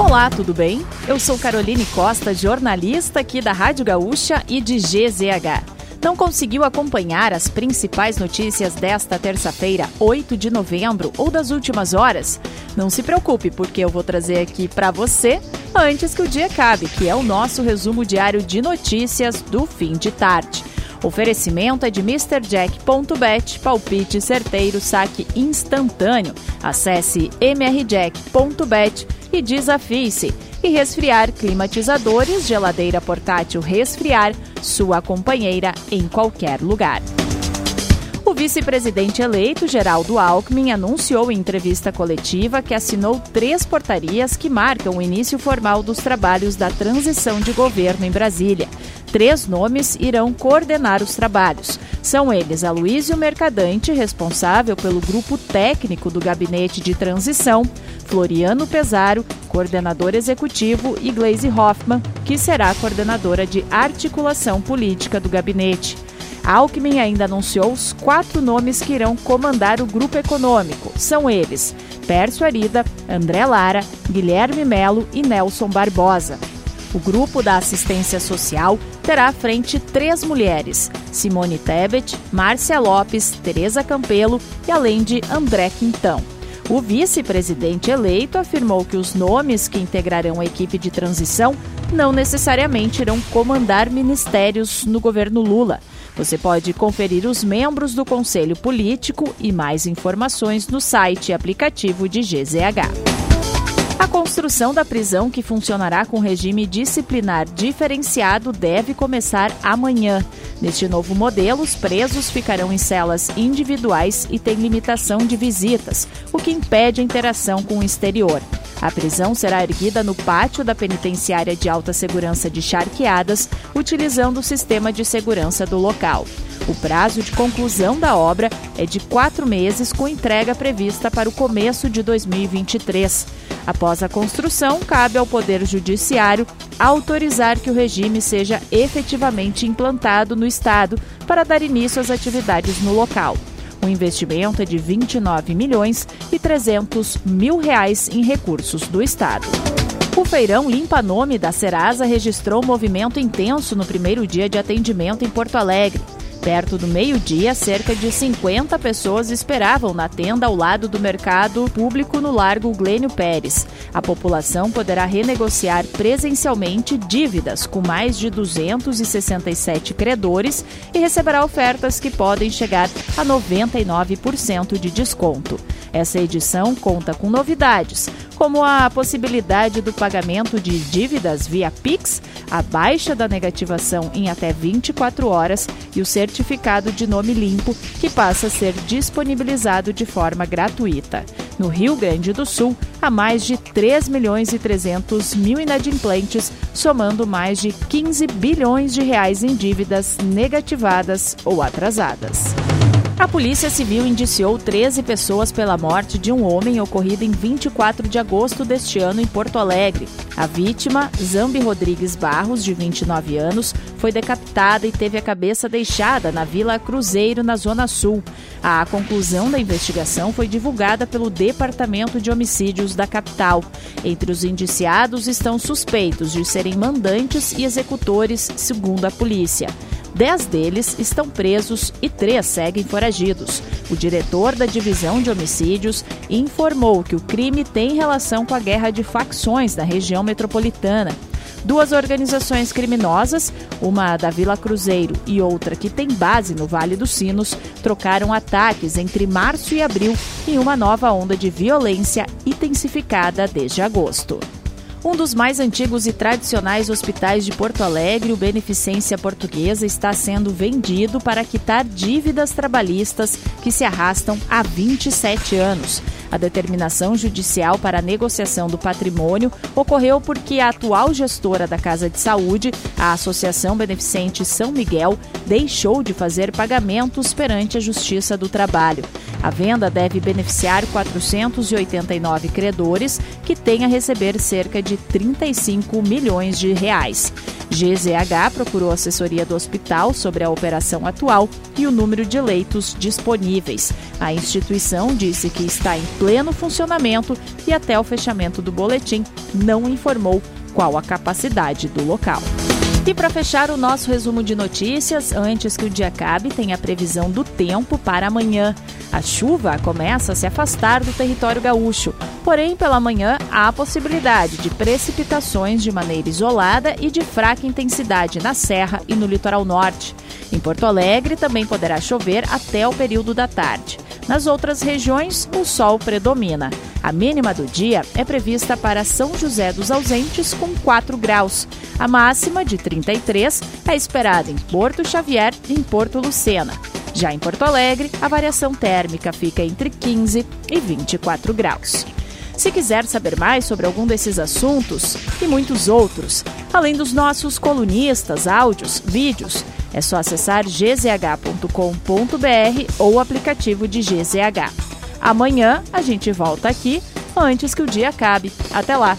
Olá, tudo bem? Eu sou Caroline Costa, jornalista aqui da Rádio Gaúcha e de GZH. Não conseguiu acompanhar as principais notícias desta terça-feira, 8 de novembro, ou das últimas horas? Não se preocupe, porque eu vou trazer aqui para você antes que o dia acabe, que é o nosso resumo diário de notícias do fim de tarde. Oferecimento é de MrJack.bet, palpite certeiro, saque instantâneo. Acesse mrjack.bet e desafie-se. E resfriar climatizadores, geladeira portátil resfriar, sua companheira em qualquer lugar. O vice-presidente eleito, Geraldo Alckmin, anunciou em entrevista coletiva que assinou três portarias que marcam o início formal dos trabalhos da transição de governo em Brasília. Três nomes irão coordenar os trabalhos. São eles Aloysio Mercadante, responsável pelo grupo técnico do Gabinete de Transição, Floriano Pesaro, coordenador executivo, e Gleisi Hoffmann, que será coordenadora de articulação política do gabinete. Alckmin ainda anunciou os quatro nomes que irão comandar o grupo econômico. São eles: Pércio Arida, André Lara, Guilherme Melo e Nelson Barbosa. O grupo da assistência social terá à frente três mulheres: Simone Tebet, Márcia Lopes, Tereza Campelo e além de André Quintão. O vice-presidente eleito afirmou que os nomes que integrarão a equipe de transição não necessariamente irão comandar ministérios no governo Lula. Você pode conferir os membros do Conselho Político e mais informações no site e aplicativo de GZH. A construção da prisão, que funcionará com regime disciplinar diferenciado, deve começar amanhã. Neste novo modelo, os presos ficarão em celas individuais e têm limitação de visitas, o que impede a interação com o exterior. A prisão será erguida no pátio da penitenciária de alta segurança de Charqueadas, utilizando o sistema de segurança do local. O prazo de conclusão da obra é de quatro meses, com entrega prevista para o começo de 2023. Após a construção, cabe ao Poder Judiciário autorizar que o regime seja efetivamente implantado no Estado para dar início às atividades no local. O investimento é de 29 milhões e 300 mil reais em recursos do Estado. O feirão Limpa Nome da Serasa registrou movimento intenso no primeiro dia de atendimento em Porto Alegre. Perto do meio-dia, cerca de 50 pessoas esperavam na tenda ao lado do mercado público no Largo Glênio Pérez. A população poderá renegociar presencialmente dívidas com mais de 267 credores e receberá ofertas que podem chegar a 99% de desconto. Essa edição conta com novidades, como a possibilidade do pagamento de dívidas via Pix, a baixa da negativação em até 24 horas e o certificado de nome limpo, que passa a ser disponibilizado de forma gratuita. No Rio Grande do Sul, há mais de 3 milhões e 300 mil inadimplentes, somando mais de 15 bilhões de reais em dívidas negativadas ou atrasadas. A Polícia Civil indiciou 13 pessoas pela morte de um homem ocorrida em 24 de agosto deste ano em Porto Alegre. A vítima, Zambi Rodrigues Barros, de 29 anos, foi decapitada e teve a cabeça deixada na Vila Cruzeiro, na Zona Sul. A conclusão da investigação foi divulgada pelo Departamento de Homicídios da capital. Entre os indiciados estão suspeitos de serem mandantes e executores, segundo a polícia. Dez deles estão presos e três seguem foragidos. O diretor da divisão de homicídios informou que o crime tem relação com a guerra de facções na região metropolitana. Duas organizações criminosas, uma da Vila Cruzeiro e outra que tem base no Vale dos Sinos, trocaram ataques entre março e abril em uma nova onda de violência intensificada desde agosto. Um dos mais antigos e tradicionais hospitais de Porto Alegre, o Beneficência Portuguesa, está sendo vendido para quitar dívidas trabalhistas que se arrastam há 27 anos. A determinação judicial para a negociação do patrimônio ocorreu porque a atual gestora da Casa de Saúde, a Associação Beneficente São Miguel, deixou de fazer pagamentos perante a Justiça do Trabalho. A venda deve beneficiar 489 credores que têm a receber cerca de 35 milhões de reais. GZH procurou assessoria do hospital sobre a operação atual e o número de leitos disponíveis. A instituição disse que está em pleno funcionamento e até o fechamento do boletim não informou qual a capacidade do local. E para fechar o nosso resumo de notícias, antes que o dia acabe, tem a previsão do tempo para amanhã. A chuva começa a se afastar do território gaúcho, porém, pela manhã há a possibilidade de precipitações de maneira isolada e de fraca intensidade na Serra e no litoral norte. Em Porto Alegre também poderá chover até o período da tarde. Nas outras regiões, o sol predomina. A mínima do dia é prevista para São José dos Ausentes, com 4 graus. A máxima, de 33, é esperada em Porto Xavier e em Porto Lucena. Já em Porto Alegre, a variação térmica fica entre 15 e 24 graus. Se quiser saber mais sobre algum desses assuntos e muitos outros, além dos nossos colunistas, áudios, vídeos, é só acessar gzh.com.br ou o aplicativo de GZH. Amanhã a gente volta aqui antes que o dia acabe. Até lá!